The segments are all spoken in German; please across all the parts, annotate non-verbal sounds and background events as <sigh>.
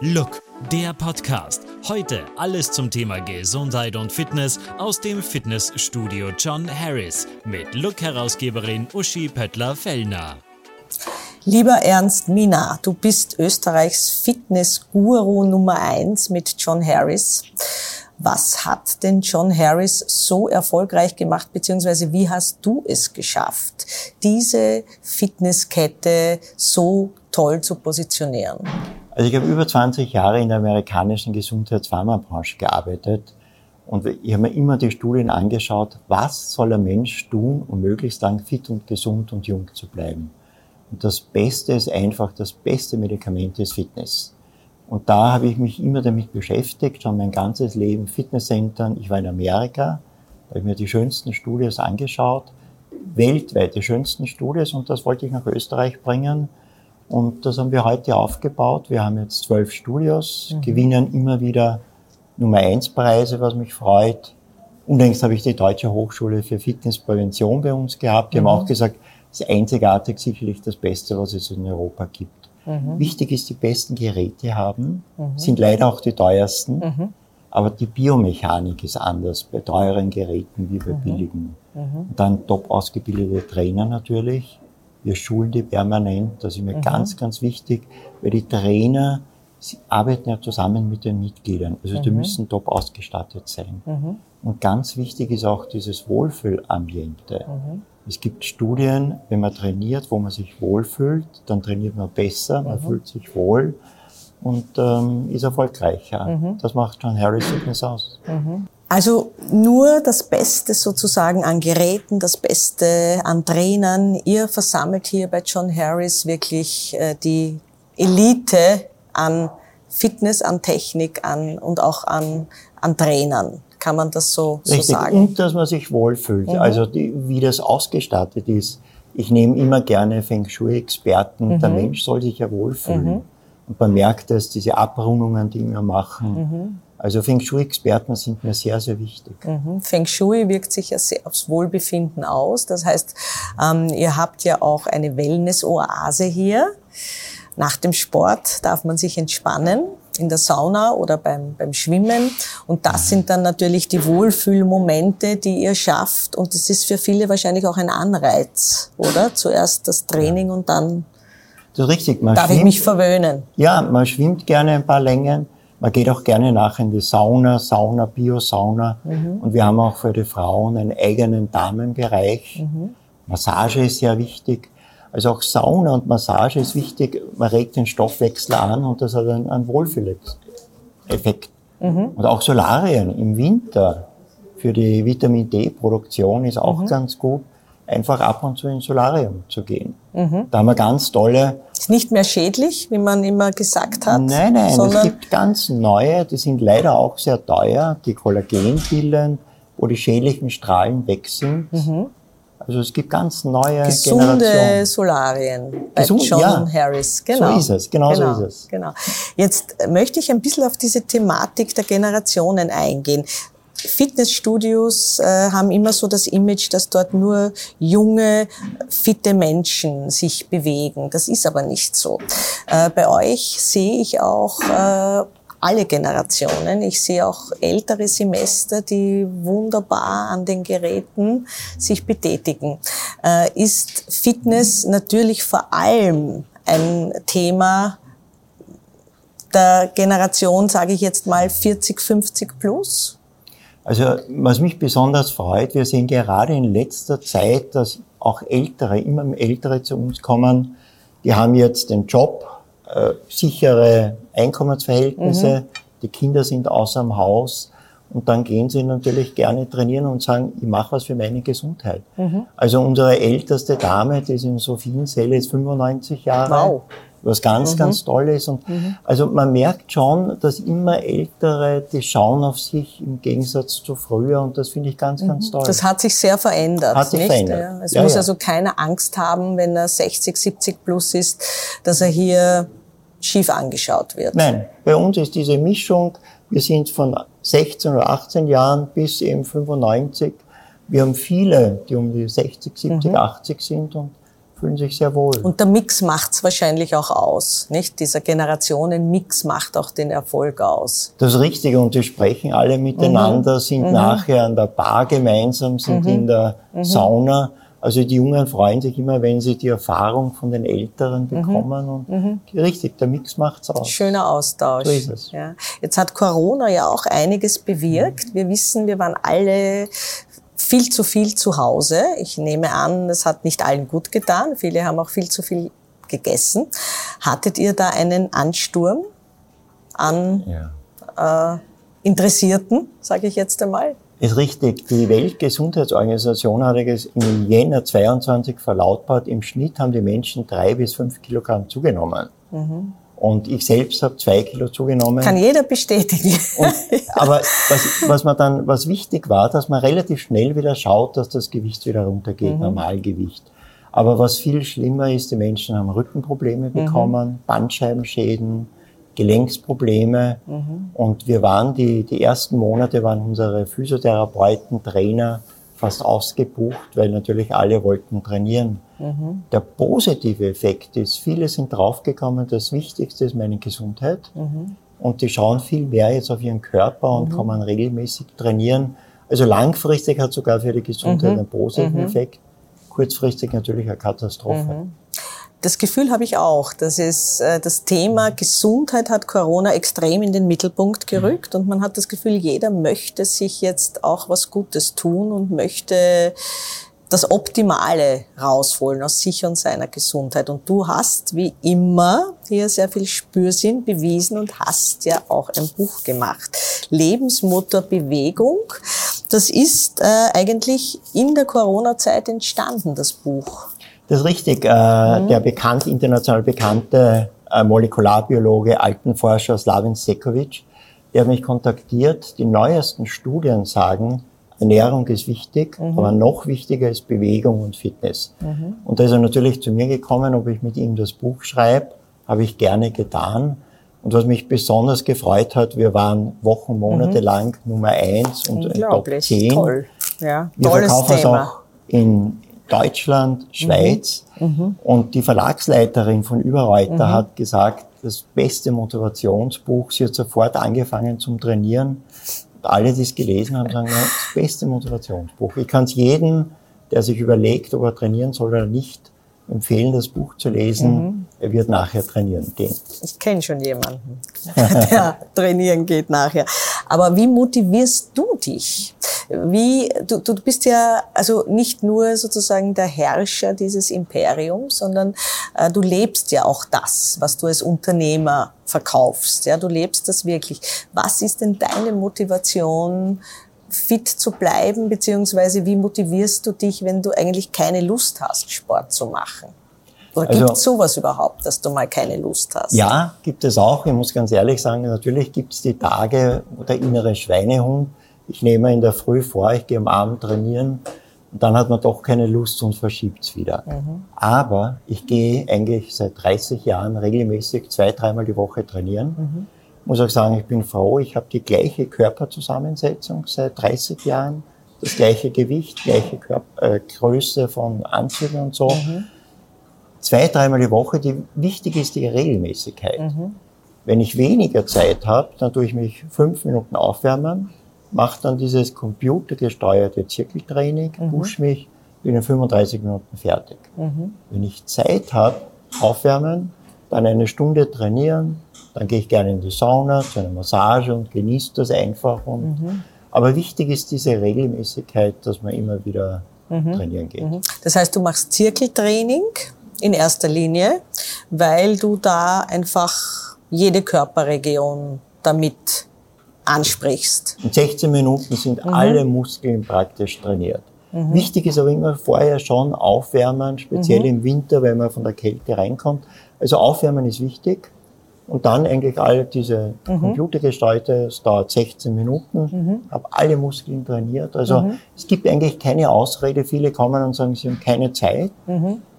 Look, der Podcast. Heute alles zum Thema Gesundheit und Fitness aus dem Fitnessstudio John Harris mit Look-Herausgeberin Uschi Pöttler-Fellner. Lieber Ernst Mina, du bist Österreichs Fitness-Guru Nummer eins mit John Harris. Was hat denn John Harris so erfolgreich gemacht, beziehungsweise wie hast du es geschafft, diese Fitnesskette so toll zu positionieren? Also ich habe über 20 Jahre in der amerikanischen Gesundheitspharmabranche gearbeitet und ich habe mir immer die Studien angeschaut, was soll ein Mensch tun, um möglichst lang fit und gesund und jung zu bleiben. Und das Beste ist einfach, das beste Medikament ist Fitness. Und da habe ich mich immer damit beschäftigt, schon mein ganzes Leben Fitnesscentern. Ich war in Amerika, habe ich mir die schönsten Studios angeschaut, weltweit die schönsten Studios und das wollte ich nach Österreich bringen. Und das haben wir heute aufgebaut. Wir haben jetzt zwölf Studios, mhm. gewinnen immer wieder Nummer eins Preise, was mich freut. Unlängst habe ich die Deutsche Hochschule für Fitnessprävention bei uns gehabt. Die mhm. haben auch gesagt, es ist einzigartig sicherlich das Beste, was es in Europa gibt. Mhm. Wichtig ist, die besten Geräte haben, mhm. sind leider auch die teuersten. Mhm. Aber die Biomechanik ist anders bei teuren Geräten wie bei mhm. billigen. Und dann top ausgebildete Trainer natürlich wir schulen die permanent. Das ist mir mhm. ganz, ganz wichtig, weil die Trainer, sie arbeiten ja zusammen mit den Mitgliedern. Also mhm. die müssen top ausgestattet sein. Mhm. Und ganz wichtig ist auch dieses Wohlfühlambiente. Mhm. Es gibt Studien, wenn man trainiert, wo man sich wohlfühlt, dann trainiert man besser, man mhm. fühlt sich wohl und ähm, ist erfolgreicher. Mhm. Das macht John Harris Fitness aus. Also nur das Beste sozusagen an Geräten, das Beste an Trainern. Ihr versammelt hier bei John Harris wirklich äh, die Elite an Fitness, an Technik an, und auch an, an Trainern. Kann man das so, Richtig. so sagen? Und dass man sich wohlfühlt. Mhm. Also die, wie das ausgestattet ist. Ich nehme immer gerne Feng Shui-Experten. Mhm. Der Mensch soll sich ja wohlfühlen. Mhm. Und man merkt es, diese Abrundungen, die wir machen. Also Feng Shui-Experten sind mir sehr, sehr wichtig. Mhm. Feng Shui wirkt sich ja sehr aufs Wohlbefinden aus. Das heißt, ähm, ihr habt ja auch eine Wellness-Oase hier. Nach dem Sport darf man sich entspannen in der Sauna oder beim, beim Schwimmen. Und das sind dann natürlich die Wohlfühlmomente, die ihr schafft. Und das ist für viele wahrscheinlich auch ein Anreiz, oder? Zuerst das Training und dann das ist richtig. Man darf schwimmt, ich mich verwöhnen. Ja, man schwimmt gerne ein paar Längen man geht auch gerne nach in die Sauna, Sauna, Bio-Sauna. Mhm. Und wir haben auch für die Frauen einen eigenen Damenbereich. Mhm. Massage ist sehr wichtig. Also auch Sauna und Massage ist wichtig. Man regt den Stoffwechsel an und das hat einen, einen Wohlfühleffekt. Mhm. Und auch Solarien im Winter für die Vitamin D-Produktion ist auch mhm. ganz gut einfach ab und zu ins Solarium zu gehen. Mhm. Da haben wir ganz tolle. Ist nicht mehr schädlich, wie man immer gesagt hat. Nein, nein, es gibt ganz neue, die sind leider auch sehr teuer, die Kollagenpillen, wo die schädlichen Strahlen weg sind. Mhm. Also es gibt ganz neue Gesunde Generationen. Solarien bei Gesund, John ja. Harris. Genau. So ist es, genau, genau, so ist es. Genau. Jetzt möchte ich ein bisschen auf diese Thematik der Generationen eingehen. Fitnessstudios äh, haben immer so das Image, dass dort nur junge, fitte Menschen sich bewegen. Das ist aber nicht so. Äh, bei euch sehe ich auch äh, alle Generationen. Ich sehe auch ältere Semester, die wunderbar an den Geräten sich betätigen. Äh, ist Fitness natürlich vor allem ein Thema der Generation, sage ich jetzt mal 40, 50 plus? Also was mich besonders freut, wir sehen gerade in letzter Zeit, dass auch Ältere, immer Ältere zu uns kommen, die haben jetzt den Job, äh, sichere Einkommensverhältnisse, mhm. die Kinder sind außer dem Haus und dann gehen sie natürlich gerne trainieren und sagen, ich mache was für meine Gesundheit. Mhm. Also unsere älteste Dame, die ist in Sophienzelle, ist 95 Jahre. Wow was ganz, mhm. ganz toll ist. Und mhm. also man merkt schon, dass immer Ältere, die schauen auf sich im Gegensatz zu früher und das finde ich ganz, mhm. ganz toll. Das hat sich sehr verändert. Hat sich nicht? verändert. Ja. Es ja, muss ja. also keine Angst haben, wenn er 60, 70 plus ist, dass er hier schief angeschaut wird. Nein, bei uns ist diese Mischung, wir sind von 16 oder 18 Jahren bis eben 95. Wir haben viele, die um die 60, 70, 80 sind und fühlen sich sehr wohl. Und der Mix macht's wahrscheinlich auch aus, nicht? Dieser Generationenmix macht auch den Erfolg aus. Das ist richtig und die sprechen alle miteinander, mhm. sind mhm. nachher an der Bar gemeinsam, sind mhm. in der mhm. Sauna. Also die Jungen freuen sich immer, wenn sie die Erfahrung von den Älteren mhm. bekommen. Und mhm. richtig, der Mix macht's aus. Schöner Austausch. So ist es. Ja. Jetzt hat Corona ja auch einiges bewirkt. Wir wissen, wir waren alle viel zu viel zu Hause. Ich nehme an, es hat nicht allen gut getan. Viele haben auch viel zu viel gegessen. Hattet ihr da einen Ansturm an ja. äh, Interessierten, sage ich jetzt einmal? Ist richtig. Die Weltgesundheitsorganisation hat im Jänner 22 verlautbart, im Schnitt haben die Menschen drei bis fünf Kilogramm zugenommen. Mhm. Und ich selbst habe zwei Kilo zugenommen. Kann jeder bestätigen. Und, <laughs> aber was, was man dann, was wichtig war, dass man relativ schnell wieder schaut, dass das Gewicht wieder runtergeht, mhm. Normalgewicht. Aber was viel schlimmer ist, die Menschen haben Rückenprobleme mhm. bekommen, mhm. Bandscheibenschäden, Gelenksprobleme. Mhm. Und wir waren die, die ersten Monate waren unsere Physiotherapeuten, Trainer fast ausgebucht, weil natürlich alle wollten trainieren. Mhm. Der positive Effekt ist, viele sind draufgekommen, das Wichtigste ist meine Gesundheit. Mhm. Und die schauen viel mehr jetzt auf ihren Körper und mhm. kann regelmäßig trainieren. Also langfristig hat sogar für die Gesundheit mhm. einen positiven mhm. Effekt. Kurzfristig natürlich eine Katastrophe. Mhm. Das Gefühl habe ich auch. Das ist äh, das Thema Gesundheit hat Corona extrem in den Mittelpunkt gerückt und man hat das Gefühl, jeder möchte sich jetzt auch was Gutes tun und möchte das Optimale rausholen aus sich und seiner Gesundheit. Und du hast wie immer hier sehr viel Spürsinn bewiesen und hast ja auch ein Buch gemacht. Lebensmotor Bewegung. Das ist äh, eigentlich in der Corona-Zeit entstanden, das Buch. Das ist richtig. Äh, mhm. Der bekannt, international bekannte äh, Molekularbiologe, Altenforscher Slavin Sekovic, der hat mich kontaktiert. Die neuesten Studien sagen, Ernährung ist wichtig, mhm. aber noch wichtiger ist Bewegung und Fitness. Mhm. Und da ist er natürlich zu mir gekommen, ob ich mit ihm das Buch schreibe, habe ich gerne getan. Und was mich besonders gefreut hat, wir waren Wochen, Monate mhm. lang Nummer eins und Top 10. Toll. Ja, wir tolles verkaufen Thema. es auch in Deutschland, Schweiz. Mhm. mhm. Und die Verlagsleiterin von Überreuter mhm. hat gesagt, das beste Motivationsbuch. Sie hat sofort angefangen zum Trainieren alle, die es gelesen haben, sagen, das beste Motivationsbuch. Ich kann es jedem, der sich überlegt, ob er trainieren soll oder nicht, empfehlen, das Buch zu lesen. Mhm. Er wird nachher trainieren gehen. Ich kenne schon jemanden, <laughs> der trainieren geht nachher. Aber wie motivierst du dich? Wie, du, du bist ja also nicht nur sozusagen der Herrscher dieses Imperiums, sondern äh, du lebst ja auch das, was du als Unternehmer verkaufst. Ja, du lebst das wirklich. Was ist denn deine Motivation, fit zu bleiben, beziehungsweise wie motivierst du dich, wenn du eigentlich keine Lust hast, Sport zu machen? Oder also, gibt es sowas überhaupt, dass du mal keine Lust hast? Ja, gibt es auch. Ich muss ganz ehrlich sagen, natürlich gibt es die Tage, wo der innere Schweinehund, ich nehme in der Früh vor, ich gehe am Abend trainieren und dann hat man doch keine Lust und verschiebt es wieder. Mhm. Aber ich gehe eigentlich seit 30 Jahren regelmäßig zwei, dreimal die Woche trainieren. Mhm. Muss auch sagen, ich bin froh, ich habe die gleiche Körperzusammensetzung seit 30 Jahren, das gleiche Gewicht, gleiche Körper, äh, Größe von Anzügen und so. Mhm. Zwei, dreimal die Woche, die wichtig ist die Regelmäßigkeit. Mhm. Wenn ich weniger Zeit habe, dann tue ich mich fünf Minuten aufwärmen, mache dann dieses computergesteuerte Zirkeltraining, mhm. push mich, bin in 35 Minuten fertig. Mhm. Wenn ich Zeit habe, aufwärmen, dann eine Stunde trainieren, dann gehe ich gerne in die Sauna zu einer Massage und genieße das einfach. Und, mhm. Aber wichtig ist diese Regelmäßigkeit, dass man immer wieder mhm. trainieren geht. Mhm. Das heißt, du machst Zirkeltraining in erster Linie, weil du da einfach jede Körperregion damit ansprichst. In 16 Minuten sind mhm. alle Muskeln praktisch trainiert. Mhm. Wichtig ist aber immer vorher schon aufwärmen, speziell mhm. im Winter, wenn man von der Kälte reinkommt. Also aufwärmen ist wichtig. Und dann eigentlich all diese mhm. Computergestalte, es dauert 16 Minuten, mhm. habe alle Muskeln trainiert. Also mhm. es gibt eigentlich keine Ausrede. Viele kommen und sagen, sie haben keine Zeit.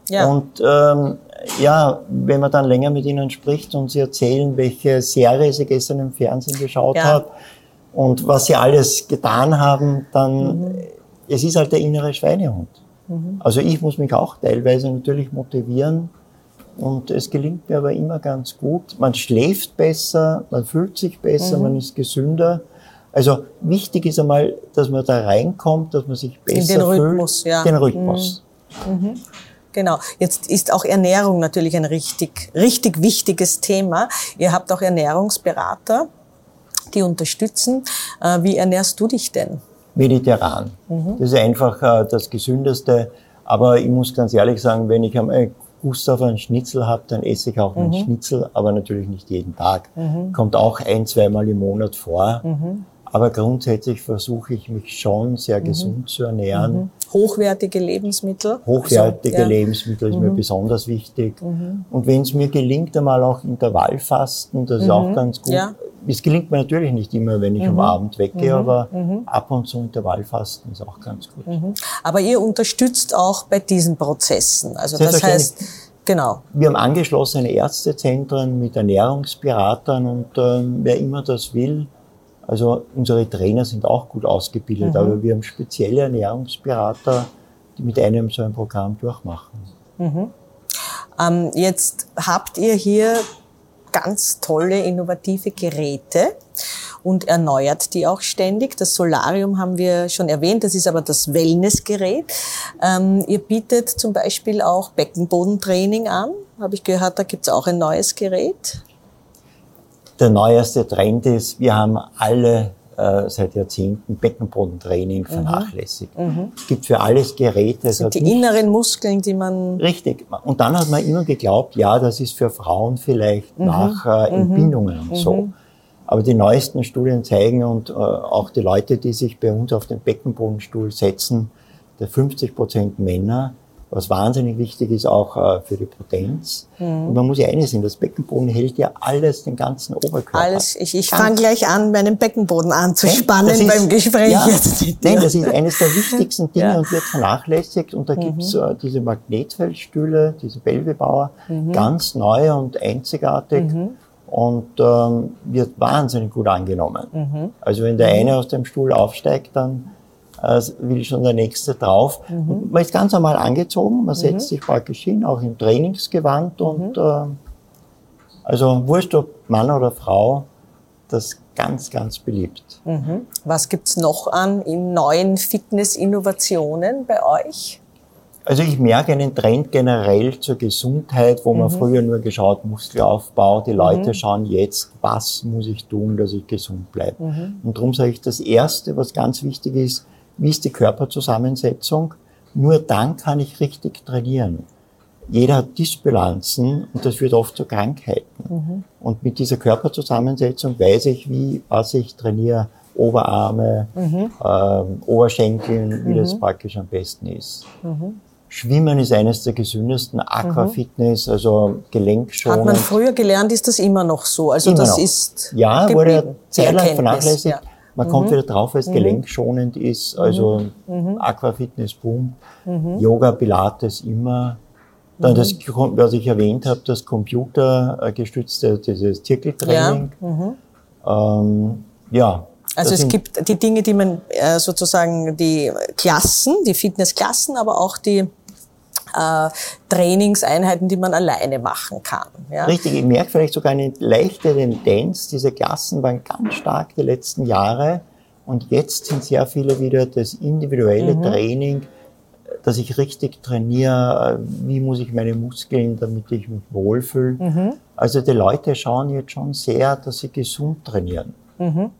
Mhm. Ja. Und ähm, ja, wenn man dann länger mit ihnen spricht und sie erzählen, welche Serie sie gestern im Fernsehen geschaut ja. hat und was sie alles getan haben, dann mhm. es ist halt der innere Schweinehund. Mhm. Also ich muss mich auch teilweise natürlich motivieren und es gelingt mir aber immer ganz gut. Man schläft besser, man fühlt sich besser, mhm. man ist gesünder. Also wichtig ist einmal, dass man da reinkommt, dass man sich besser In den Rhythmus, fühlt. Ja. Den Rhythmus. Mhm. Mhm. Genau. Jetzt ist auch Ernährung natürlich ein richtig, richtig wichtiges Thema. Ihr habt auch Ernährungsberater, die unterstützen. Äh, wie ernährst du dich denn? Mediterran. Mhm. Das ist einfach äh, das Gesündeste. Aber ich muss ganz ehrlich sagen, wenn ich einmal Lust auf einen Schnitzel habe, dann esse ich auch einen mhm. Schnitzel, aber natürlich nicht jeden Tag. Mhm. Kommt auch ein, zweimal im Monat vor. Mhm. Aber grundsätzlich versuche ich mich schon sehr mhm. gesund zu ernähren. Mhm. Hochwertige Lebensmittel? Hochwertige also, ja. Lebensmittel ist mir mhm. besonders wichtig. Und wenn es mir gelingt, einmal auch Intervallfasten, das ist auch ganz gut. Ja. Es gelingt mir natürlich nicht immer, wenn ich am Abend weggehe, aber ab und zu Intervallfasten ist auch ganz gut. Aber ihr unterstützt auch bei diesen Prozessen. Also das heißt, Genau. Wir haben angeschlossene Ärztezentren mit Ernährungsberatern und äh, wer immer das will, also unsere Trainer sind auch gut ausgebildet, mhm. aber wir haben spezielle Ernährungsberater, die mit einem so ein Programm durchmachen. Mhm. Ähm, jetzt habt ihr hier ganz tolle, innovative Geräte und erneuert die auch ständig. Das Solarium haben wir schon erwähnt, das ist aber das Wellnessgerät. Ähm, ihr bietet zum Beispiel auch Beckenbodentraining an, habe ich gehört, da gibt es auch ein neues Gerät der neueste Trend ist, wir haben alle äh, seit Jahrzehnten Beckenbodentraining mhm. vernachlässigt. Mhm. Es gibt für alles Geräte. Das sind die inneren Muskeln, die man... Richtig. Und dann hat man immer geglaubt, ja, das ist für Frauen vielleicht mhm. nach äh, mhm. Entbindungen und so. Mhm. Aber die neuesten Studien zeigen und äh, auch die Leute, die sich bei uns auf den Beckenbodenstuhl setzen, der 50 Prozent Männer was wahnsinnig wichtig ist auch äh, für die Potenz. Mhm. Und man muss ja eines sehen, das Beckenboden hält ja alles, den ganzen Oberkörper. Alles, ich, ich fange gleich an, meinen Beckenboden anzuspannen ist, beim Gespräch ja, jetzt. Nein, das ist eines der wichtigsten <laughs> Dinge ja. und wird vernachlässigt. Und da mhm. gibt's äh, diese Magnetfeldstühle, diese Belvebauer, mhm. ganz neu und einzigartig. Mhm. Und ähm, wird wahnsinnig gut angenommen. Mhm. Also wenn der mhm. eine aus dem Stuhl aufsteigt, dann äh, will schon der nächste drauf. Mhm. Man ist ganz normal angezogen, man setzt mhm. sich praktisch hin, auch im Trainingsgewand und mhm. äh, also wurscht ob Mann oder Frau, das ganz, ganz beliebt. Mhm. Was gibt's noch an in neuen Fitness-Innovationen bei euch? Also ich merke einen Trend generell zur Gesundheit, wo man mhm. früher nur geschaut, Muskelaufbau, die Leute mhm. schauen jetzt, was muss ich tun, dass ich gesund bleibe. Mhm. Und darum sage ich, das Erste, was ganz wichtig ist, wie ist die Körperzusammensetzung. Nur dann kann ich richtig trainieren. Jeder hat Disbalanzen und das führt oft zu Krankheiten. Mhm. Und mit dieser Körperzusammensetzung weiß ich, wie, was ich trainiere, Oberarme, mhm. ähm, Oberschenkeln, wie mhm. das praktisch am besten ist. Mhm. Schwimmen ist eines der gesündesten, Aquafitness, also Gelenkschonend. Hat man früher gelernt, ist das immer noch so? Also immer das noch. ist ja wurde ja sehr lang vernachlässigt. Ja. Man mhm. kommt wieder drauf, weil es mhm. gelenkschonend ist. Also mhm. mhm. Aquafitness, Boom, mhm. Yoga, Pilates immer. Dann das, was ich erwähnt habe, das computergestützte, dieses Zirkeltraining. Ja. Ähm, ja. Also es gibt die Dinge, die man äh, sozusagen die Klassen, die Fitnessklassen, aber auch die äh, Trainingseinheiten, die man alleine machen kann. Ja. Richtig, ich merke vielleicht sogar eine leichte Tendenz. Diese Klassen waren ganz stark die letzten Jahre und jetzt sind sehr viele wieder das individuelle mhm. Training, dass ich richtig trainiere, wie muss ich meine Muskeln, damit ich mich wohlfühle. Mhm. Also die Leute schauen jetzt schon sehr, dass sie gesund trainieren. Mhm.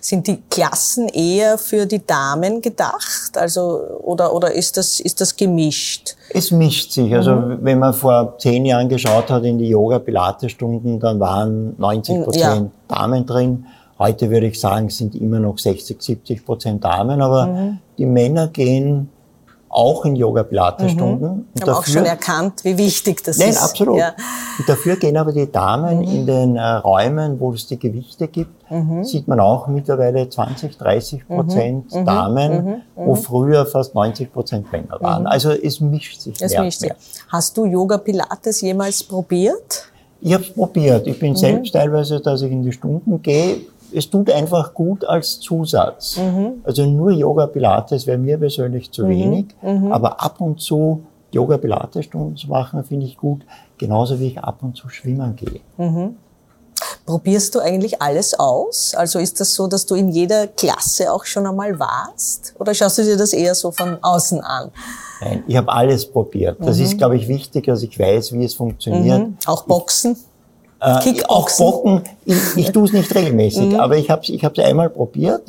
Sind die Klassen eher für die Damen gedacht? Also, oder, oder ist das, ist das gemischt? Es mischt sich. Also, mhm. wenn man vor zehn Jahren geschaut hat in die Yoga-Pilates-Stunden, dann waren 90 Prozent ja. Damen drin. Heute würde ich sagen, sind immer noch 60, 70 Prozent Damen, aber mhm. die Männer gehen auch in Yoga-Pilates-Stunden. Mhm. Ich habe auch schon erkannt, wie wichtig das nein, ist. Nein, absolut. Ja. Und dafür gehen aber die Damen mhm. in den äh, Räumen, wo es die Gewichte gibt, mhm. sieht man auch mittlerweile 20, 30 mhm. Prozent mhm. Damen, mhm. wo früher fast 90 Prozent Männer waren. Also es mischt sich es mehr, mischt mehr. Hast du Yoga-Pilates jemals probiert? Ich habe es probiert. Ich bin selbst teilweise, dass ich in die Stunden gehe, es tut einfach gut als Zusatz. Mhm. Also nur Yoga Pilates wäre mir persönlich zu wenig, Mhm. aber ab und zu Yoga Pilates Stunden zu machen, finde ich gut, genauso wie ich ab und zu schwimmen gehe. Probierst du eigentlich alles aus? Also ist das so, dass du in jeder Klasse auch schon einmal warst? Oder schaust du dir das eher so von außen an? Nein, ich habe alles probiert. Das ist, glaube ich, wichtig, dass ich weiß, wie es funktioniert. Mhm. Auch Boxen? Äh, auch? Bocken, ich, ich <laughs> tue es nicht regelmäßig, aber ich habe es ich hab's einmal probiert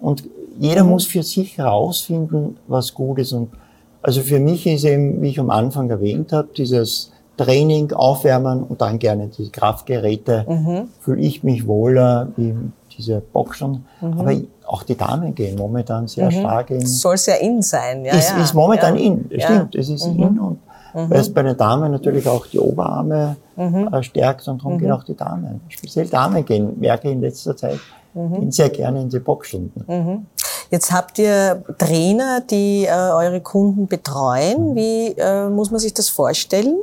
und jeder muss für sich herausfinden, was gut ist. Und also für mich ist eben, wie ich am Anfang erwähnt habe, dieses Training, Aufwärmen und dann gerne die Kraftgeräte, fühle ich mich wohler wie diese Boxen. Aber auch die Damen gehen momentan sehr stark in Soll sehr in sein, ja. ist, ja. ist momentan ja. in. Ja. Mhm. Stimmt, es ist in und weil es bei den Damen natürlich auch die Oberarme Mhm. äh, stärkt und darum gehen auch die Damen. Speziell Damen gehen, merke ich in letzter Zeit, Mhm. gehen sehr gerne in die Boxstunden. Jetzt habt ihr Trainer, die äh, eure Kunden betreuen. Wie äh, muss man sich das vorstellen?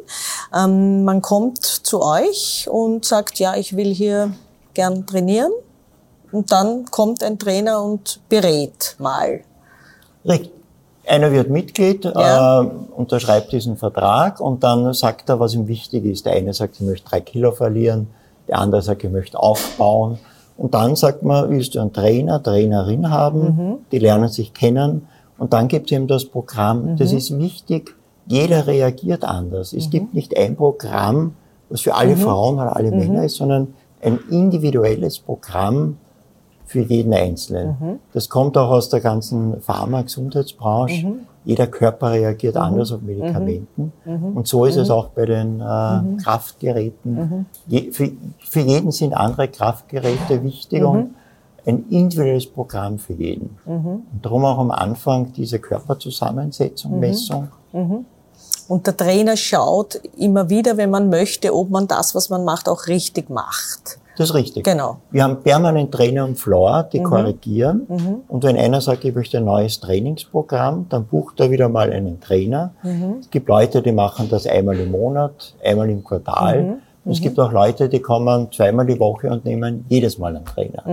Ähm, man kommt zu euch und sagt, ja, ich will hier gern trainieren. Und dann kommt ein Trainer und berät mal. Richtig. Einer wird Mitglied, Ja. äh, unterschreibt diesen Vertrag und dann sagt er, was ihm wichtig ist. Der eine sagt, ich möchte drei Kilo verlieren, der andere sagt, ich möchte aufbauen. Und dann sagt man, willst du einen Trainer, Trainerin haben, die lernen sich kennen und dann gibt es eben das Programm. Das ist wichtig, jeder reagiert anders. Es gibt nicht ein Programm, was für alle Frauen oder alle Männer ist, sondern ein individuelles Programm, für jeden Einzelnen. Das kommt auch aus der ganzen Pharma-Gesundheitsbranche. Jeder Körper reagiert anders auf Medikamenten. Und so ist es auch bei den äh, Kraftgeräten. Je, für, für jeden sind andere Kraftgeräte wichtig und ein individuelles Programm für jeden. Und darum auch am Anfang diese Körperzusammensetzung, Messung. Und der Trainer schaut immer wieder, wenn man möchte, ob man das, was man macht, auch richtig macht. Das ist richtig. Genau. Wir haben permanent Trainer am Floor, die korrigieren. Und wenn einer sagt, ich möchte ein neues Trainingsprogramm, dann bucht er wieder mal einen Trainer. Es gibt Leute, die machen das einmal im Monat, einmal im Quartal. Und es gibt auch Leute, die kommen zweimal die Woche und nehmen jedes Mal einen Trainer.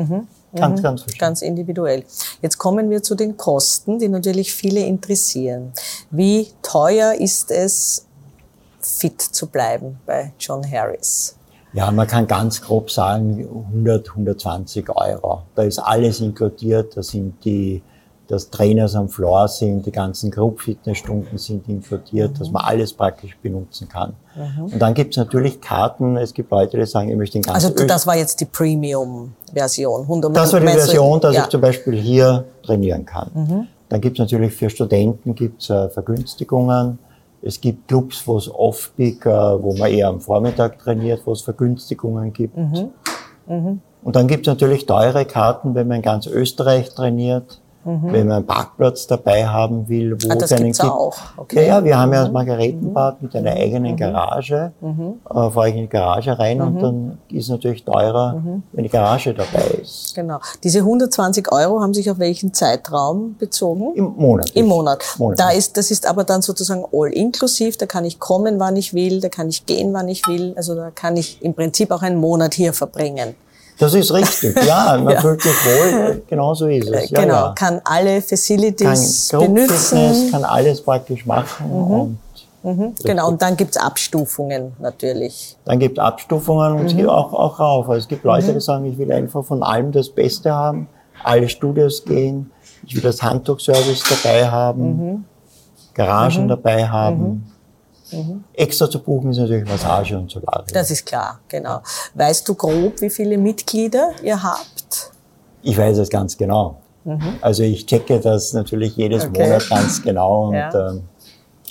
Ganz, ganz verschieden. Ganz individuell. Jetzt kommen wir zu den Kosten, die natürlich viele interessieren. Wie teuer ist es, fit zu bleiben bei John Harris? Ja, man kann ganz grob sagen 100, 120 Euro. Da ist alles inkludiert. Da sind die, dass Trainers am Floor sind, die ganzen Group-Fitnessstunden sind inkludiert, dass man alles praktisch benutzen kann. Und dann gibt's natürlich Karten. Es gibt Leute, die sagen, ich möchte in ganz Also das war jetzt die Premium-Version. 100 Das war die Version, dass ja. Mhm. ich zum Beispiel hier trainieren kann. Dann gibt's natürlich für Studenten gibt's äh, Vergünstigungen. Es gibt Clubs, wo es Off-Peak, äh, wo man eher am Vormittag trainiert, wo es Vergünstigungen gibt. Mhm. Und dann gibt's natürlich teure Karten, wenn man in ganz Österreich trainiert, wenn man einen Parkplatz dabei haben will, wo Mhm. Ah, das es einen gibt's gibt. auch. Okay. Mhm. Ja, ja, wir haben ja das Margaretenbad mit einer eigenen Garage. Äh, fahre ich in die Garage rein Mhm. und dann ist natürlich teurer, wenn die Garage dabei ist. Genau. Diese 120 Euro haben sich auf welchen Zeitraum bezogen? Im Monat. Im Monat. Monat. Da ist, das ist aber dann sozusagen all inklusiv. Da kann ich kommen, wann ich will. Da kann ich gehen, wann ich will. Also da kann ich im Prinzip auch einen Monat hier verbringen. Das ist richtig, <laughs> ja, man fühlt sich wohl, genau so ist es. Ja, genau. ja. Kann alle Kann Facilities Group-Fitness, benutzen. kann alles praktisch machen und Genau. Und dann gibt's Abstufungen natürlich. dann gibt Abstufungen und Mhm. hier auch, auch rauf. Also es gibt Leute, die sagen, ich will einfach von allem das Beste haben, alle Studios gehen, ich will das Handtuchservice dabei haben, Mhm. Garagen dabei haben. Extra zu buchen ist natürlich Massage und Solarium. Das ist klar, genau. Weißt du grob, wie viele Mitglieder ihr habt? Ich weiß es ganz genau. Also ich checke das natürlich jedes Mhm. Okay. Monat ganz genau. <laughs> Und Ja. ähm,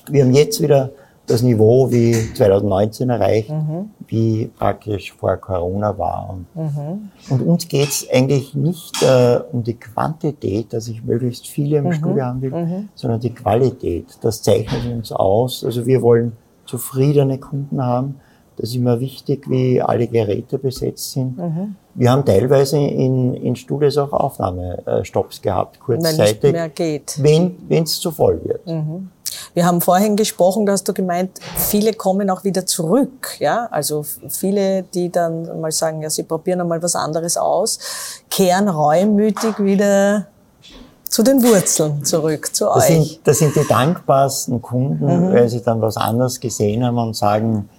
wir haben jetzt wieder das Niveau wie 2019 erreicht, Mhm. wie praktisch vor Corona war. Und, Mhm. und uns geht's eigentlich nicht äh, um die Quantität, dass ich möglichst viele Mhm. im Studio haben will, sondern die Qualität. Das zeichnet uns aus. Also wir wollen zufriedene Kunden haben. Das ist immer wichtig, wie alle Geräte besetzt sind. Mhm. Wir haben teilweise in, in Studios auch Aufnahmestopps gehabt, kurzzeitig, geht. wenn es zu voll wird. Wir haben vorhin gesprochen, da hast du gemeint, viele kommen auch wieder zurück. Ja? Also viele, die dann mal sagen, ja, sie probieren einmal was anderes aus, kehren reumütig wieder zu den Wurzeln zurück, zu das euch. Sind, das sind die dankbarsten Kunden, mhm. weil sie dann was anderes gesehen haben und sagen,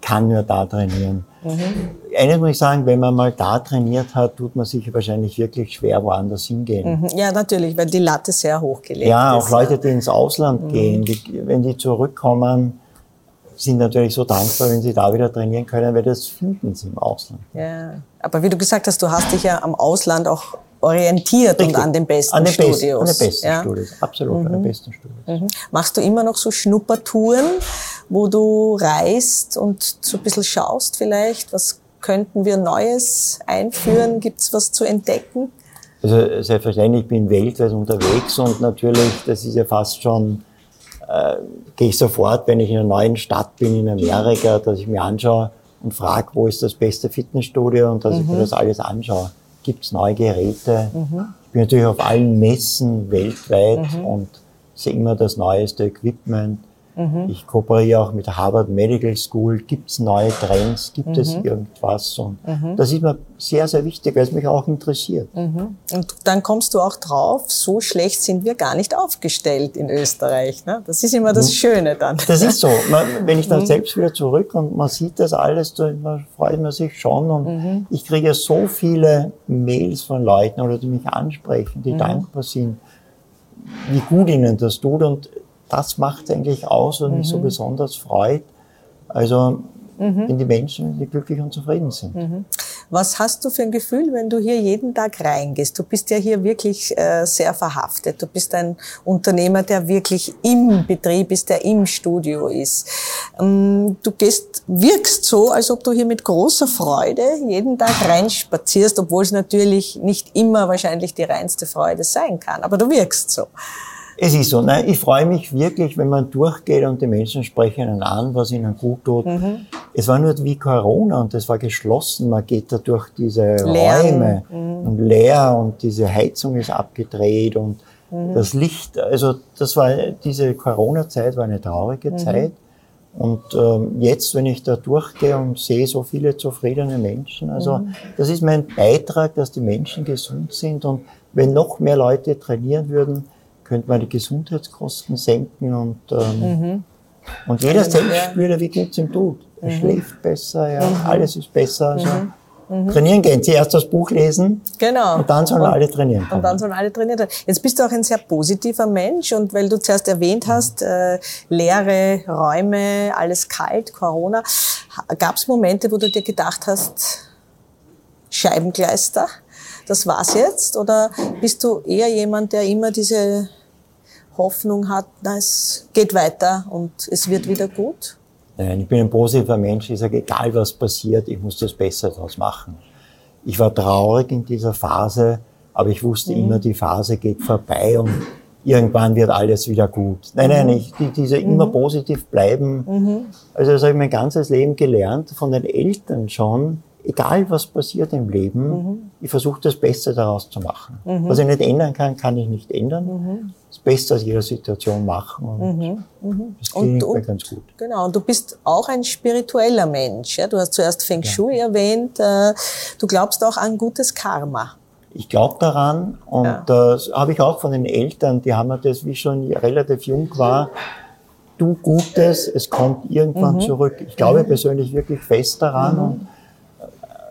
kann nur da trainieren. Mhm. Eines muss ich sagen, wenn man mal da trainiert hat, tut man sich wahrscheinlich wirklich schwer woanders hingehen. Mhm. Ja, natürlich, weil die Latte sehr hochgelegt ja, ist. Ja, auch Leute, die ins Ausland mhm. gehen, die, wenn die zurückkommen, sind natürlich so dankbar, wenn sie da wieder trainieren können, weil das finden sie im Ausland. Ja, aber wie du gesagt hast, du hast dich ja am Ausland auch orientiert Richtig. und an den besten an den Studios. Best, an den besten ja? Studios, absolut, mhm. an den mhm. besten Studios. Mhm. Machst du immer noch so Schnuppertouren, wo du reist und so ein bisschen schaust vielleicht, was könnten wir Neues einführen? Gibt es was zu entdecken? Also selbstverständlich, ich bin weltweit unterwegs und natürlich, das ist ja fast schon, äh, gehe ich sofort, wenn ich in einer neuen Stadt bin in Amerika, dass ich mir anschaue und frage, wo ist das beste Fitnessstudio und dass mhm. ich mir mhm. das alles anschaue gibt es neue Geräte. Mhm. Ich bin natürlich auf allen Messen weltweit mhm. und sehe immer das neueste Equipment. Mhm. Ich kooperiere auch mit der Harvard Medical School. Gibt es neue Trends? Gibt mhm. es irgendwas? Und mhm. das ist mir sehr, sehr wichtig, weil es mich auch interessiert. Mhm. Und dann kommst du auch drauf, so schlecht sind wir gar nicht aufgestellt in Österreich. Ne? Das ist immer das mhm. Schöne dann. Das ist so. <laughs> Man, wenn ich dann mhm. selbst wieder zurück und man sieht das alles, dann freut man sich schon. Und ich kriege so viele Mails von Leuten oder die mich ansprechen, die dankbar sind, wie gut ihnen das tut. Und das macht eigentlich aus, was mhm. mich so mhm. besonders freut. Also, mhm. wenn die Menschen die glücklich und zufrieden sind. Mhm. Was hast du für ein Gefühl, wenn du hier jeden Tag reingehst? Du bist ja hier wirklich äh, sehr verhaftet. Du bist ein Unternehmer, der wirklich im Betrieb ist, der im Studio ist. Ähm, du gehst, wirkst so, als ob du hier mit großer Freude jeden Tag reinspazierst, obwohl es natürlich nicht immer wahrscheinlich die reinste Freude sein kann. Aber du wirkst so. Es ist so. Nein, ich freue mich wirklich, wenn man durchgeht und die Menschen sprechen einen an, was ihnen gut tut. Mhm. Es war nur wie Corona und es war geschlossen. Man geht da durch diese Leeren. Räume mhm. und leer und diese Heizung ist abgedreht und mhm. das Licht. Also das war diese Corona-Zeit war eine traurige mhm. Zeit. Und ähm, jetzt, wenn ich da durchgehe und sehe so viele zufriedene Menschen, also mhm. das ist mein Beitrag, dass die Menschen gesund sind und wenn noch mehr Leute trainieren würden, könnte man die Gesundheitskosten senken und, ähm, mhm. und jeder selbst ja. spürt, wie gut es ihm tut. Er mhm. schläft besser, ja, mhm. alles ist besser. Also. Mhm. Mhm. Trainieren gehen, zuerst das Buch lesen. Genau. Und dann sollen und, alle trainieren. Können. Und dann sollen alle trainieren. Jetzt bist du auch ein sehr positiver Mensch und weil du zuerst erwähnt hast, äh, leere Räume, alles kalt, Corona, gab es Momente, wo du dir gedacht hast, Scheibengleister? Das war's jetzt? Oder bist du eher jemand, der immer diese Hoffnung hat, na, es geht weiter und es wird wieder gut? Nein, ich bin ein positiver Mensch. Ich sage, egal was passiert, ich muss das Besser daraus machen. Ich war traurig in dieser Phase, aber ich wusste mhm. immer, die Phase geht vorbei und irgendwann wird alles wieder gut. Nein, nein, mhm. ich, die, diese immer mhm. positiv bleiben. Mhm. Also das habe ich mein ganzes Leben gelernt, von den Eltern schon, egal was passiert im Leben, mhm. ich versuche das Beste daraus zu machen. Mhm. Was ich nicht ändern kann, kann ich nicht ändern. Mhm. Das Beste aus jeder Situation machen und mhm. Mhm. das klingt mir ganz gut. Genau, und du bist auch ein spiritueller Mensch. Ja? Du hast zuerst Feng Shui ja. erwähnt. Äh, du glaubst auch an gutes Karma. Ich glaube daran und ja. das habe ich auch von den Eltern, die haben mir das, wie ich schon relativ jung war, du Gutes, es kommt irgendwann mhm. zurück. Ich glaube persönlich wirklich fest daran und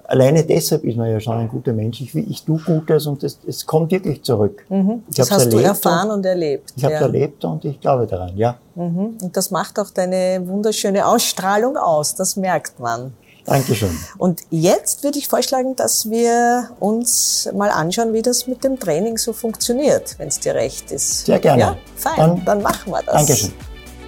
alleine deshalb ist man ja schon ein guter Mensch. Ich, ich tue Gutes und es, es kommt wirklich zurück. Mhm. Das hast du erfahren und, und erlebt. Ich habe es ja. erlebt und ich glaube daran, ja. Mhm. Und das macht auch deine wunderschöne Ausstrahlung aus, das merkt man. Dankeschön. Und jetzt würde ich vorschlagen, dass wir uns mal anschauen, wie das mit dem Training so funktioniert, wenn es dir recht ist. Sehr gerne. Ja, fein, dann, dann machen wir das. Dankeschön.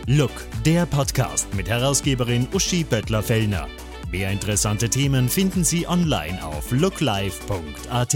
Look, der Podcast mit Herausgeberin Uschi Böttler-Fellner. Mehr interessante Themen finden Sie online auf looklife.at.